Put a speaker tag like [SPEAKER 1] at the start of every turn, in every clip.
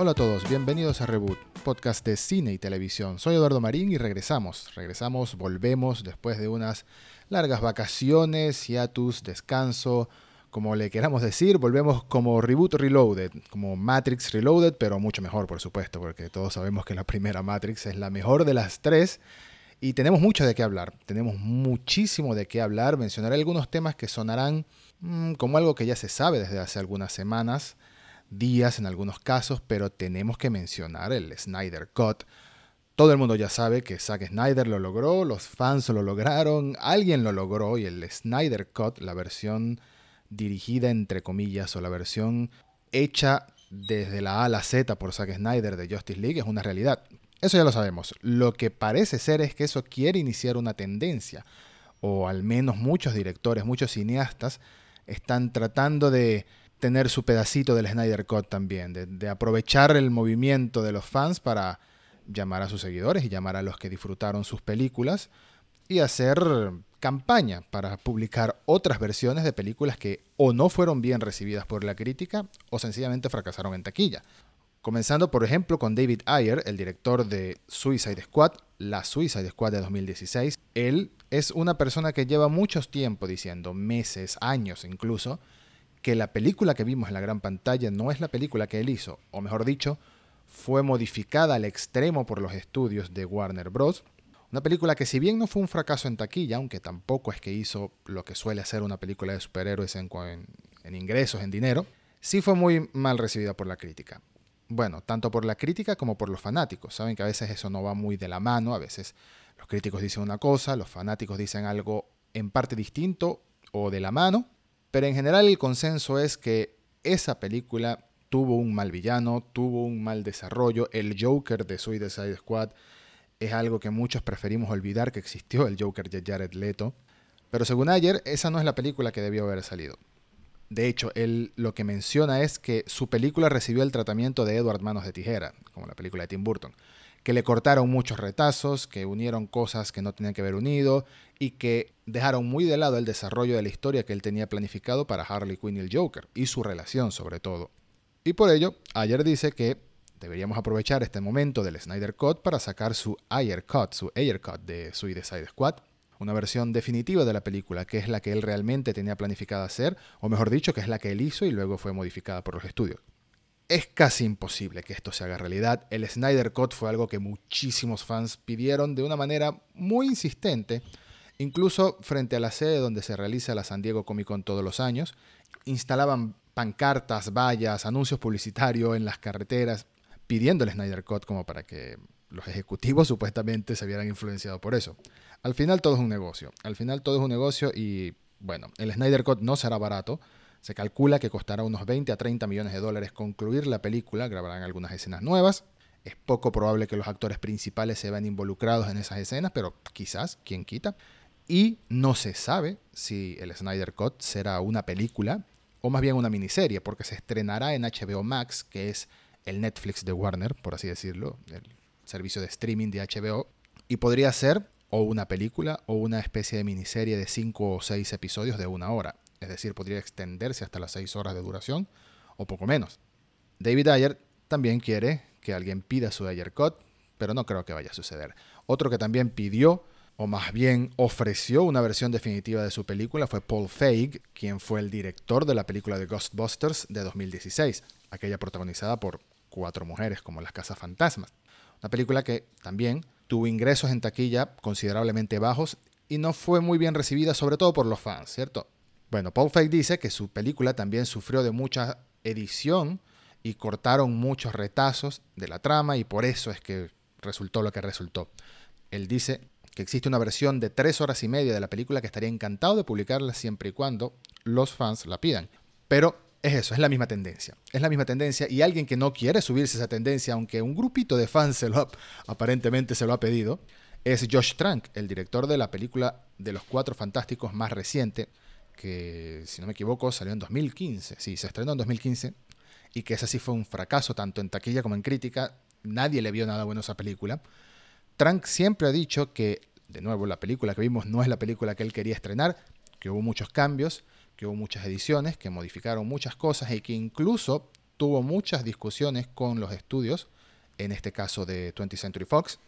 [SPEAKER 1] Hola a todos, bienvenidos a Reboot, podcast de cine y televisión. Soy Eduardo Marín y regresamos, regresamos, volvemos después de unas largas vacaciones, hiatus, descanso, como le queramos decir, volvemos como Reboot Reloaded, como Matrix Reloaded, pero mucho mejor, por supuesto, porque todos sabemos que la primera Matrix es la mejor de las tres y tenemos mucho de qué hablar, tenemos muchísimo de qué hablar. Mencionaré algunos temas que sonarán mm, como algo que ya se sabe desde hace algunas semanas, días en algunos casos, pero tenemos que mencionar el Snyder Cut. Todo el mundo ya sabe que Zack Snyder lo logró, los fans lo lograron, alguien lo logró y el Snyder Cut, la versión dirigida entre comillas o la versión hecha desde la A a la Z por Zack Snyder de Justice League es una realidad. Eso ya lo sabemos. Lo que parece ser es que eso quiere iniciar una tendencia, o al menos muchos directores, muchos cineastas están tratando de tener su pedacito del Snyder Cut también, de, aprovechar el movimiento de los fans para llamar a sus seguidores y llamar a los que disfrutaron sus películas y hacer campaña para publicar otras versiones de películas que o no fueron bien recibidas por la crítica o sencillamente fracasaron en taquilla. Comenzando, por ejemplo, con David Ayer, el director de Suicide Squad, la Suicide Squad de 2016. Él es una persona que lleva mucho tiempo diciendo, meses, años incluso, que la película que vimos en la gran pantalla no es la película que él hizo, o mejor dicho, fue modificada al extremo por los estudios de Warner Bros. Una película que si bien no fue un fracaso en taquilla, aunque tampoco es que hizo lo que suele hacer una película de superhéroes en, en ingresos, en dinero, sí fue muy mal recibida por la crítica bueno, tanto por la crítica como por los fanáticos. Saben que a veces eso no va muy de la mano, a veces los críticos dicen una cosa, los fanáticos dicen algo en parte distinto o de la mano, pero en general el consenso es que esa película tuvo un mal villano, tuvo un mal desarrollo, el Joker de Suicide Squad es algo que muchos preferimos olvidar que existió, el Joker de Jared Leto, pero según ayer, esa no es la película que debió haber salido. De hecho, él lo que menciona es que su película recibió el tratamiento de Edward Manos de Tijera, como la película de Tim Burton, que le cortaron muchos retazos, que unieron cosas que no tenían que haber unido y que dejaron muy de lado el desarrollo de la historia que él tenía planificado para Harley Quinn y el Joker, y su relación sobre todo. Y por ello, ayer dice que deberíamos aprovechar este momento del Snyder Cut para sacar su Ayer Cut, su Ayer Cut de Suicide Squad, una versión definitiva de la película, que es la que él realmente tenía planificada hacer, o mejor dicho, que es la que él hizo y luego fue modificada por los estudios. Es casi imposible que esto se haga realidad. El Snyder Cut fue algo que muchísimos fans pidieron de una manera muy insistente, incluso frente a la sede donde se realiza la San Diego Comic Con todos los años. Instalaban pancartas, vallas, anuncios publicitarios en las carreteras, pidiendo el Snyder Cut como para que los ejecutivos supuestamente se vieran influenciados por eso. Al final todo es un negocio. Al final todo es un negocio y bueno, el Snyder Cut no será barato. Se calcula que costará unos 20 a 30 millones de dólares concluir la película, grabarán algunas escenas nuevas. Es poco probable que los actores principales se vean involucrados en esas escenas, pero quizás, quien quita. Y no se sabe si el Snyder Cut será una película o más bien una miniserie, porque se estrenará en HBO Max, que es el Netflix de Warner, por así decirlo, el servicio de streaming de HBO, y podría ser o una película o una especie de miniserie de 5 o 6 episodios de una hora. Es decir, podría extenderse hasta las 6 horas de duración o poco menos. David Ayer también quiere que alguien pida su Ayer Cut, pero no creo que vaya a suceder. Otro que también pidió, o más bien ofreció una versión definitiva de su película fue Paul Feig, quien fue el director de la película de Ghostbusters de 2016, aquella protagonizada por cuatro mujeres como las casas fantasmas. Una película que también tuvo ingresos en taquilla considerablemente bajos y no fue muy bien recibida, sobre todo por los fans, ¿cierto? Bueno, Paul Feig dice que su película también sufrió de mucha edición y cortaron muchos retazos de la trama y por eso es que resultó lo que resultó. Él dice que existe una versión de tres horas y media de la película que estaría encantado de publicarla siempre y cuando los fans la pidan. Pero es eso, es la misma tendencia. Es la misma tendencia y alguien que no quiere subirse esa tendencia, aunque un grupito de fans lo aparentemente se lo ha pedido, es Josh Trank, el director de la película de los Cuatro Fantásticos más reciente, que si no me equivoco salió en 2015. Sí, se estrenó en 2015 y que ese sí fue un fracaso tanto en taquilla como en crítica. Nadie le vio nada bueno a esa película. Trank siempre ha dicho que, de nuevo, la película que vimos no es la película que él quería estrenar, que hubo muchos cambios que hubo muchas ediciones que modificaron muchas cosas y que incluso tuvo muchas discusiones con los estudios, en este caso de 20th Century Fox,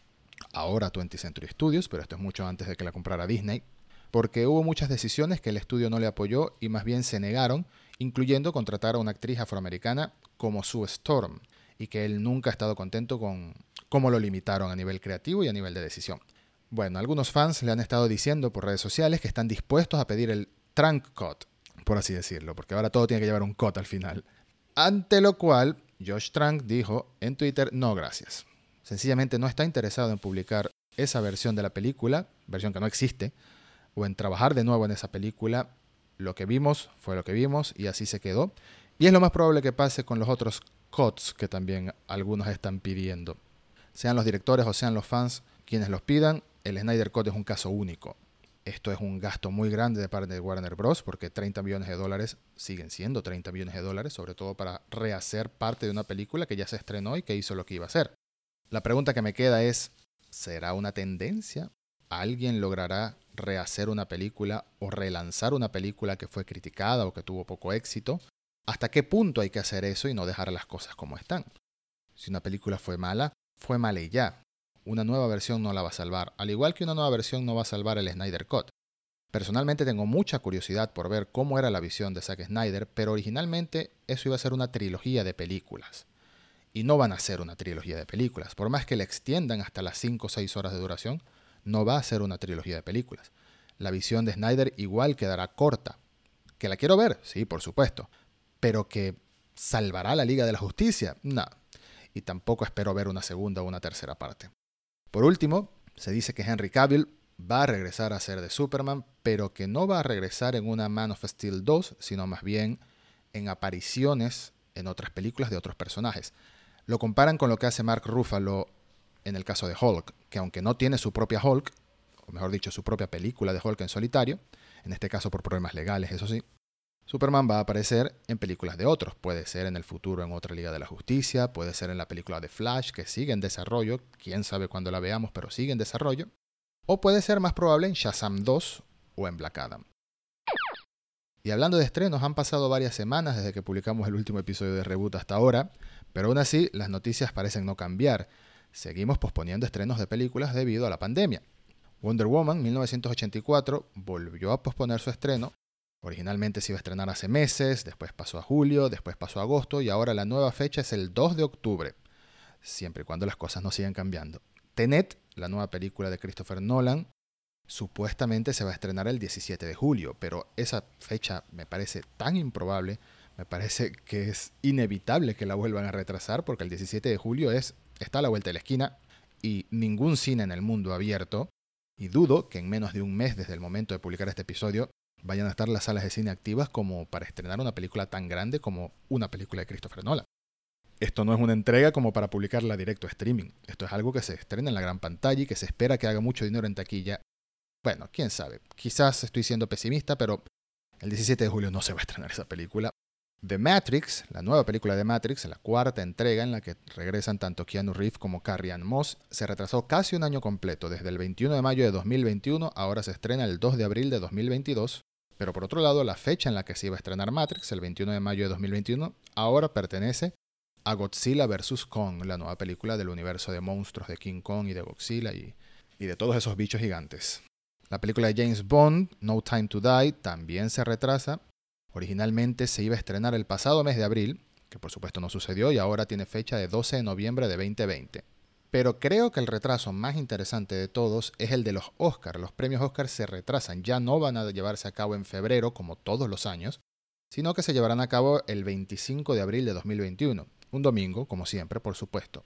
[SPEAKER 1] ahora 20th Century Studios, pero esto es mucho antes de que la comprara Disney, porque hubo muchas decisiones que el estudio no le apoyó y más bien se negaron, incluyendo contratar a una actriz afroamericana como Sue Storm, y que él nunca ha estado contento con cómo lo limitaron a nivel creativo y a nivel de decisión. Bueno, algunos fans le han estado diciendo por redes sociales que están dispuestos a pedir el trunk cut, por así decirlo, porque ahora todo tiene que llevar un cut al final. Ante lo cual, Josh Trank dijo en Twitter, no gracias. Sencillamente no está interesado en publicar esa versión de la película, versión que no existe, o en trabajar de nuevo en esa película. Lo que vimos fue lo que vimos y así se quedó. Y es lo más probable que pase con los otros cuts que también algunos están pidiendo. Sean los directores o sean los fans quienes los pidan, el Snyder Cut es un caso único. Esto es un gasto muy grande de parte de Warner Bros. porque 30 millones de dólares siguen siendo 30 millones de dólares, sobre todo para rehacer parte de una película que ya se estrenó y que hizo lo que iba a hacer. La pregunta que me queda es, ¿será una tendencia? ¿Alguien logrará rehacer una película o relanzar una película que fue criticada o que tuvo poco éxito? ¿Hasta qué punto hay que hacer eso y no dejar las cosas como están? Si una película fue mala, fue mala y ya una nueva versión no la va a salvar, al igual que una nueva versión no va a salvar el Snyder Cut. Personalmente tengo mucha curiosidad por ver cómo era la visión de Zack Snyder, pero originalmente eso iba a ser una trilogía de películas. Y no van a ser una trilogía de películas. Por más que la extiendan hasta las 5 o 6 horas de duración, no va a ser una trilogía de películas. La visión de Snyder igual quedará corta. ¿Que la quiero ver? Sí, por supuesto. Pero que salvará la Liga de la Justicia? No. Y tampoco espero ver una segunda o una tercera parte. Por último, se dice que Henry Cavill va a regresar a ser de Superman, pero que no va a regresar en una Man of Steel 2, sino más bien en apariciones en otras películas de otros personajes. Lo comparan con lo que hace Mark Ruffalo en el caso de Hulk, que aunque no tiene su propia Hulk, o mejor dicho, su propia película de Hulk en solitario, en este caso por problemas legales, eso sí, Superman va a aparecer en películas de otros. Puede ser en el futuro en otra Liga de la Justicia, puede ser en la película de Flash, que sigue en desarrollo, quién sabe cuándo la veamos, pero sigue en desarrollo. O puede ser más probable en Shazam 2 o en Black Adam. Y hablando de estrenos, han pasado varias semanas desde que publicamos el último episodio de Reboot hasta ahora, pero aún así las noticias parecen no cambiar. Seguimos posponiendo estrenos de películas debido a la pandemia. Wonder Woman 1984 volvió a posponer su estreno Originalmente se iba a estrenar hace meses, después pasó a julio, después pasó a agosto y ahora la nueva fecha es el 2 de octubre, siempre y cuando las cosas no sigan cambiando. Tenet, la nueva película de Christopher Nolan, supuestamente se va a estrenar el 17 de julio, pero esa fecha me parece tan improbable, me parece que es inevitable que la vuelvan a retrasar porque el 17 de julio es está a la vuelta de la esquina y ningún cine en el mundo abierto y dudo que en menos de un mes desde el momento de publicar este episodio vayan a estar las salas de cine activas como para estrenar una película tan grande como una película de Christopher Nolan. Esto no es una entrega como para publicarla directo a streaming. Esto es algo que se estrena en la gran pantalla y que se espera que haga mucho dinero en taquilla. Bueno, quién sabe. Quizás estoy siendo pesimista, pero el 17 de julio no se va a estrenar esa película. The Matrix, la nueva película de Matrix, la cuarta entrega en la que regresan tanto Keanu Reeves como Carrie Moss, se retrasó casi un año completo, desde el 21 de mayo de 2021, ahora se estrena el 2 de abril de 2022, pero por otro lado, la fecha en la que se iba a estrenar Matrix, el 21 de mayo de 2021, ahora pertenece a Godzilla vs. Kong, la nueva película del universo de monstruos de King Kong y de Godzilla y, y de todos esos bichos gigantes. La película de James Bond, No Time to Die, también se retrasa. Originalmente se iba a estrenar el pasado mes de abril, que por supuesto no sucedió y ahora tiene fecha de 12 de noviembre de 2020. Pero creo que el retraso más interesante de todos es el de los Oscars. Los premios Oscar se retrasan, ya no van a llevarse a cabo en febrero como todos los años, sino que se llevarán a cabo el 25 de abril de 2021, un domingo, como siempre, por supuesto.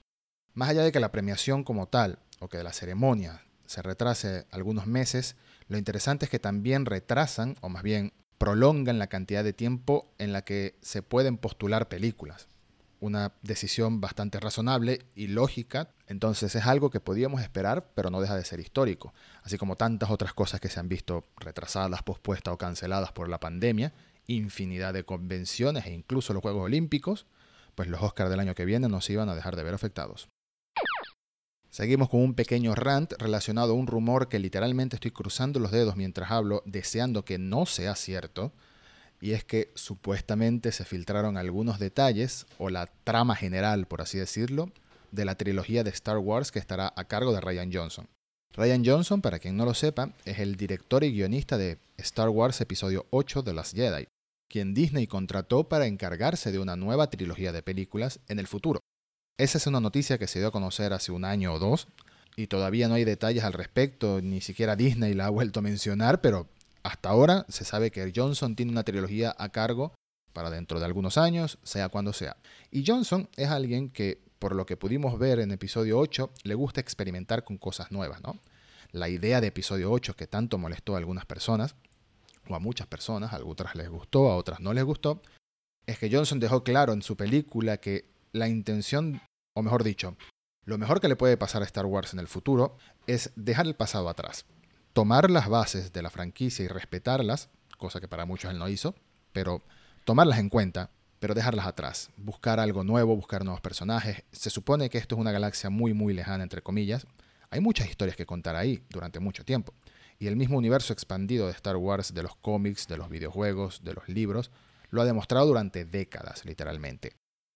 [SPEAKER 1] Más allá de que la premiación como tal, o que la ceremonia se retrase algunos meses, lo interesante es que también retrasan, o más bien prolongan la cantidad de tiempo en la que se pueden postular películas una decisión bastante razonable y lógica. Entonces es algo que podíamos esperar, pero no deja de ser histórico. Así como tantas otras cosas que se han visto retrasadas, pospuestas o canceladas por la pandemia, infinidad de convenciones e incluso los Juegos Olímpicos, pues los Oscars del año que viene nos iban a dejar de ver afectados. Seguimos con un pequeño rant relacionado a un rumor que literalmente estoy cruzando los dedos mientras hablo, deseando que no sea cierto, y es que supuestamente se filtraron algunos detalles o la trama general, por así decirlo, de la trilogía de Star Wars que estará a cargo de Ryan Johnson. Ryan Johnson, para quien no lo sepa, es el director y guionista de Star Wars Episodio 8 de las Jedi, quien Disney contrató para encargarse de una nueva trilogía de películas en el futuro. Esa es una noticia que se dio a conocer hace un año o dos, y todavía no hay detalles al respecto, ni siquiera Disney la ha vuelto a mencionar, pero hasta ahora se sabe que Johnson tiene una trilogía a cargo para dentro de algunos años, sea cuando sea. Y Johnson es alguien que por lo que pudimos ver en episodio 8, le gusta experimentar con cosas nuevas, ¿no? La idea de episodio 8 que tanto molestó a algunas personas, o a muchas personas, a otras les gustó, a otras no les gustó, es que Johnson dejó claro en su película que la intención, o mejor dicho, lo mejor que le puede pasar a Star Wars en el futuro es dejar el pasado atrás, tomar las bases de la franquicia y respetarlas, cosa que para muchos él no hizo, pero tomarlas en cuenta pero dejarlas atrás, buscar algo nuevo, buscar nuevos personajes. Se supone que esto es una galaxia muy, muy lejana, entre comillas. Hay muchas historias que contar ahí durante mucho tiempo. Y el mismo universo expandido de Star Wars, de los cómics, de los videojuegos, de los libros, lo ha demostrado durante décadas, literalmente.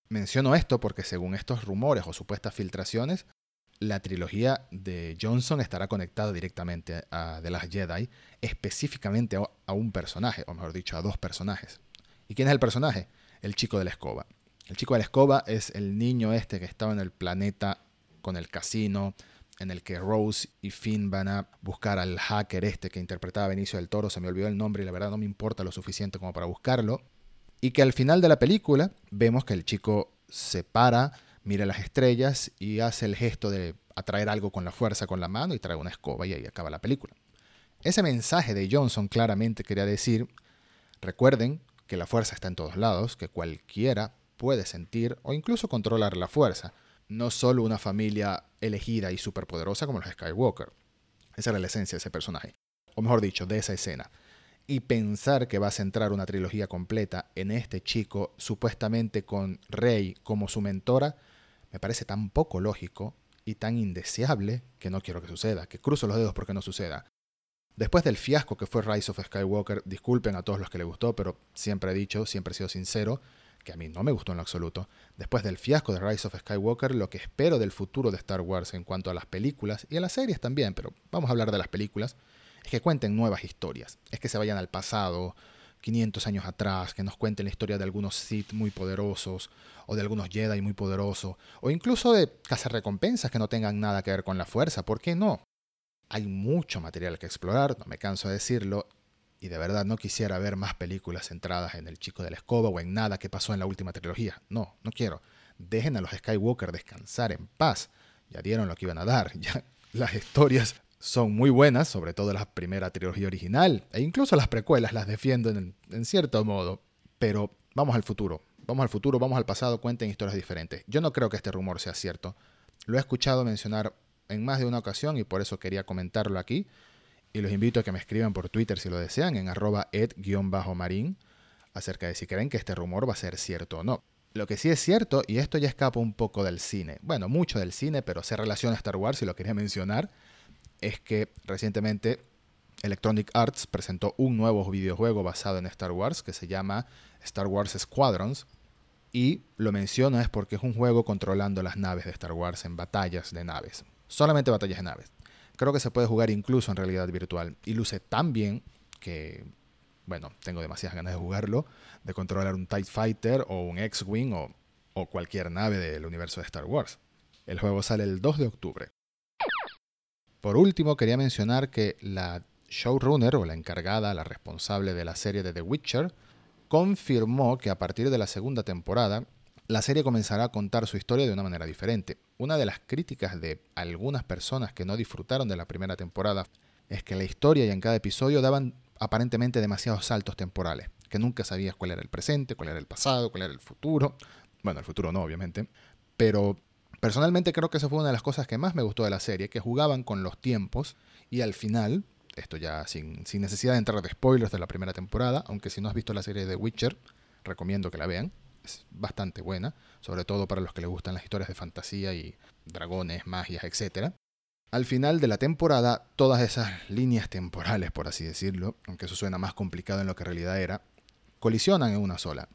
[SPEAKER 1] Menciono esto porque según estos rumores o supuestas filtraciones, la trilogía de Johnson estará conectada directamente a The Last Jedi, específicamente a un personaje, o mejor dicho, a dos personajes. ¿Y quién es el personaje? el chico de la escoba. El chico de la escoba es el niño este que estaba en el planeta con el casino, en el que Rose y Finn van a buscar al hacker este que interpretaba Benicio del Toro, se me olvidó el nombre y la verdad no me importa lo suficiente como para buscarlo, y que al final de la película vemos que el chico se para, mira las estrellas y hace el gesto de atraer algo con la fuerza con la mano y trae una escoba y ahí acaba la película. Ese mensaje de Johnson claramente quería decir, recuerden que la fuerza está en todos lados, que cualquiera puede sentir o incluso controlar la fuerza, no solo una familia elegida y superpoderosa como los Skywalker. Esa era la esencia de ese personaje, o mejor dicho, de esa escena. Y pensar que va a centrar una trilogía completa en este chico, supuestamente con Rey como su mentora, me parece tan poco lógico y tan indeseable que no quiero que suceda, que cruzo los dedos porque no suceda. Después del fiasco que fue Rise of Skywalker, disculpen a todos los que le gustó, pero siempre he dicho, siempre he sido sincero, que a mí no me gustó en lo absoluto. Después del fiasco de Rise of Skywalker, lo que espero del futuro de Star Wars en cuanto a las películas y a las series también, pero vamos a hablar de las películas, es que cuenten nuevas historias, es que se vayan al pasado, 500 años atrás, que nos cuenten la historia de algunos Sith muy poderosos, o de algunos Jedi muy poderosos, o incluso de recompensas que no tengan nada que ver con la fuerza, ¿por qué no? Hay mucho material que explorar, no me canso de decirlo, y de verdad no quisiera ver más películas centradas en el chico de la escoba o en nada que pasó en la última trilogía. No, no quiero. Dejen a los Skywalker descansar en paz. Ya dieron lo que iban a dar. Ya las historias son muy buenas, sobre todo la primera trilogía original, e incluso las precuelas las defiendo en, cierto modo. Pero vamos al futuro. Vamos al futuro, vamos al pasado, cuenten historias diferentes. Yo no creo que este rumor sea cierto. Lo he escuchado mencionar en más de una ocasión y por eso quería comentarlo aquí. Y los invito a que me escriban por Twitter si lo desean en arroba ed-marín acerca de si creen que este rumor va a ser cierto o no. Lo que sí es cierto, y esto ya escapa un poco del cine, bueno, mucho del cine, pero se relaciona a Star Wars y lo quería mencionar, es que recientemente Electronic Arts presentó un nuevo videojuego basado en Star Wars que se llama Star Wars Squadrons. Y lo menciono es porque es un juego controlando las naves de Star Wars en batallas de naves solamente batallas de naves. Creo que se puede jugar incluso en realidad virtual y luce tan bien que, bueno, tengo demasiadas ganas de jugarlo, de controlar un TIE Fighter o un X-Wing o, o cualquier nave del universo de Star Wars. El juego sale el 2 de octubre. Por último, quería mencionar que la showrunner o la encargada, la responsable de la serie de The Witcher, confirmó que a partir de la segunda temporada la serie comenzará a contar su historia de una manera diferente. Una de las críticas de algunas personas que no disfrutaron de la primera temporada es que la historia y en cada episodio daban aparentemente demasiados saltos temporales, que nunca sabías cuál era el presente, cuál era el pasado, cuál era el futuro. Bueno, el futuro no, obviamente. Pero personalmente creo que esa fue una de las cosas que más me gustó de la serie, que jugaban con los tiempos y al final, esto ya sin, sin necesidad de entrar de spoilers de la primera temporada, aunque si no has visto la serie de Witcher, recomiendo que la vean, bastante buena, sobre todo para los que les gustan las historias de fantasía y dragones, magias, etc. Al final de la temporada, todas esas líneas temporales, por así decirlo, aunque eso suena más complicado en lo que en realidad era, colisionan en una sola.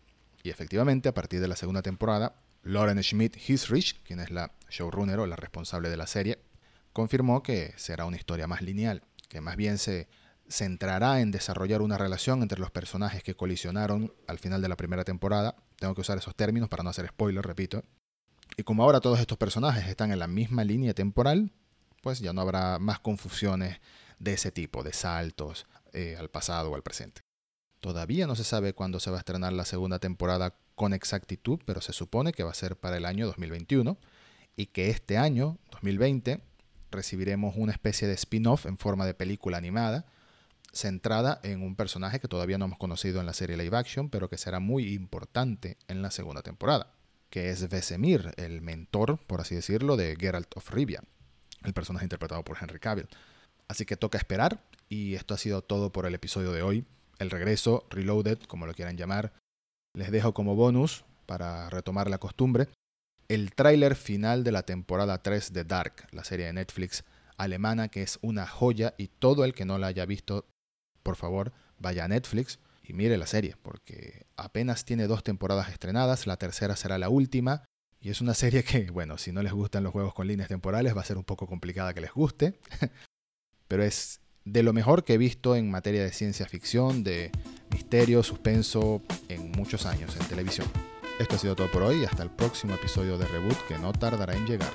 [SPEAKER 1] Y efectivamente, a partir de la segunda temporada, Lauren Schmidt Hisrich, quien es la showrunner o la responsable de la serie, confirmó que será una historia más lineal, que más bien se centrará en desarrollar una relación entre los personajes que colisionaron al final de la primera temporada. Tengo que usar esos términos para no hacer spoiler, repito. Y como ahora todos estos personajes están en la misma línea temporal, pues ya no habrá más confusiones de ese tipo, de saltos eh, al pasado o al presente. Todavía no se sabe cuándo se va a estrenar la segunda temporada con exactitud, pero se supone que va a ser para el año 2021 y que este año, 2020, recibiremos una especie de spin-off en forma de película animada centrada en un personaje que todavía no hemos conocido en la serie live action, pero que será muy importante en la segunda temporada, que es Vesemir, el mentor, por así decirlo, de Geralt of Rivia, el personaje interpretado por Henry Cavill. Así que toca esperar, y esto ha sido todo por el episodio de hoy. El regreso, Reloaded, como lo quieran llamar. Les dejo como bonus, para retomar la costumbre, el tráiler final de la temporada 3 de Dark, la serie de Netflix alemana que es una joya y todo el que no la haya visto, por favor, vaya a Netflix y mire la serie, porque apenas tiene dos temporadas estrenadas, la tercera será la última, y es una serie que, bueno, si no les gustan los juegos con líneas temporales, va a ser un poco complicada que les guste, pero es de lo mejor que he visto en materia de ciencia ficción, de misterio, suspenso, en muchos años en televisión. Esto ha sido todo por hoy. Hasta el próximo episodio de Reboot que no tardará en llegar.